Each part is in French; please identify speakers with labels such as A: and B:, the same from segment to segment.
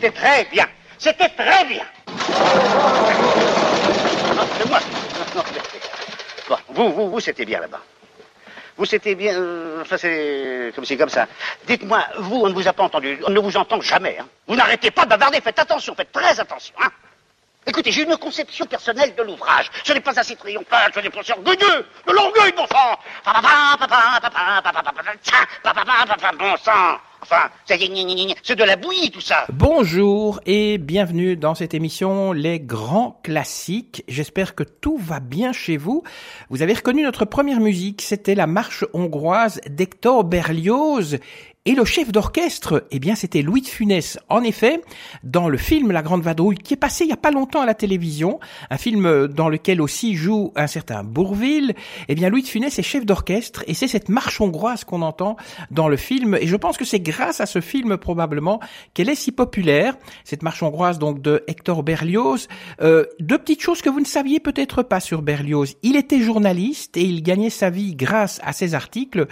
A: C'était très bien. C'était très bien. Non, c'est moi. Non, Bon, vous, vous, vous, c'était bien là-bas. Vous, c'était bien. euh, ça, c'est comme c'est comme ça. Dites-moi, vous, on ne vous a pas entendu. On ne vous entend jamais. hein. Vous n'arrêtez pas de bavarder. Faites attention, faites très attention. Hein. Écoutez, j'ai une conception personnelle de l'ouvrage. Ce n'est pas assez triomphal, ce n'est pas orgueilleux. De l'orgueil, bon sang. Bon sang. C'est de la bouillie, tout ça.
B: Bonjour et bienvenue dans cette émission Les Grands Classiques. J'espère que tout va bien chez vous. Vous avez reconnu notre première musique, c'était la marche hongroise d'Hector Berlioz. Et le chef d'orchestre, eh bien, c'était Louis de Funès. En effet, dans le film La Grande Vadrouille, qui est passé il y a pas longtemps à la télévision, un film dans lequel aussi joue un certain Bourville, eh bien, Louis de Funès est chef d'orchestre et c'est cette marche hongroise qu'on entend dans le film. Et je pense que c'est grâce à ce film, probablement, qu'elle est si populaire. Cette marche hongroise, donc, de Hector Berlioz. Euh, deux petites choses que vous ne saviez peut-être pas sur Berlioz. Il était journaliste et il gagnait sa vie grâce à ses articles.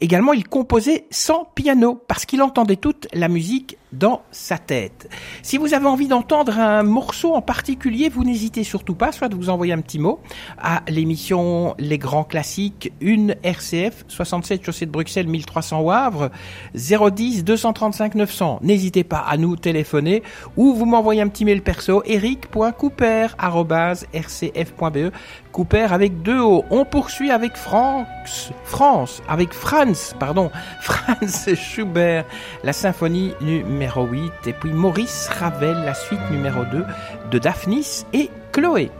B: Également, il composait sans piano parce qu'il entendait toute la musique dans sa tête. Si vous avez envie d'entendre un morceau en particulier, vous n'hésitez surtout pas, soit de vous envoyer un petit mot à l'émission Les Grands Classiques, une RCF, 67 chaussée de Bruxelles, 1300 Wavre, 010 235 900. N'hésitez pas à nous téléphoner ou vous m'envoyez un petit mail perso, eric.cooper.rcf.be, Cooper avec deux O. On poursuit avec France, France, avec Franz, pardon, Franz Schubert, la symphonie numéro 8, et puis Maurice Ravel, la suite numéro 2 de Daphnis et Chloé.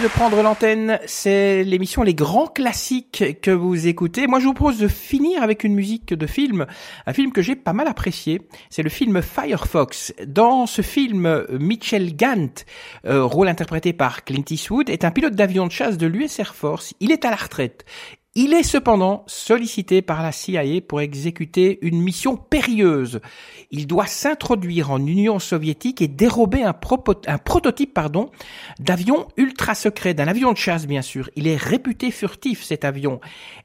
B: De prendre l'antenne, c'est l'émission Les Grands Classiques que vous écoutez. Moi, je vous propose de finir avec une musique de film, un film que j'ai pas mal apprécié. C'est le film Firefox. Dans ce film, Mitchell Gant, euh, rôle interprété par Clint Eastwood, est un pilote d'avion de chasse de l'US Air Force. Il est à la retraite. Il est cependant sollicité par la CIA pour exécuter une mission périlleuse. Il doit s'introduire en Union soviétique et dérober un, prototype d'avion ultra secret, d'un avion de chasse bien sûr. Il est réputé furtif cet avion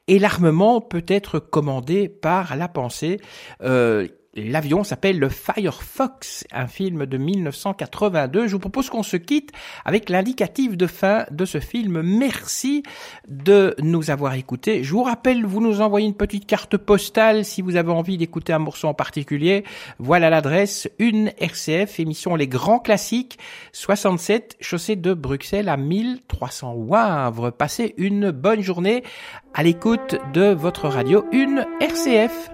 B: et l'armement peut être commandé par la pensée. Euh, L'avion s'appelle le Firefox, un film de 1982. Je vous propose qu'on se quitte avec l'indicatif de fin de ce film. Merci de nous avoir écoutés. Je vous rappelle, vous nous envoyez une petite carte postale si vous avez envie d'écouter un morceau en particulier. Voilà l'adresse, une RCF, émission Les Grands Classiques, 67, chaussée de Bruxelles à 1300 Wavre. Passez une bonne journée à l'écoute de votre radio, une RCF.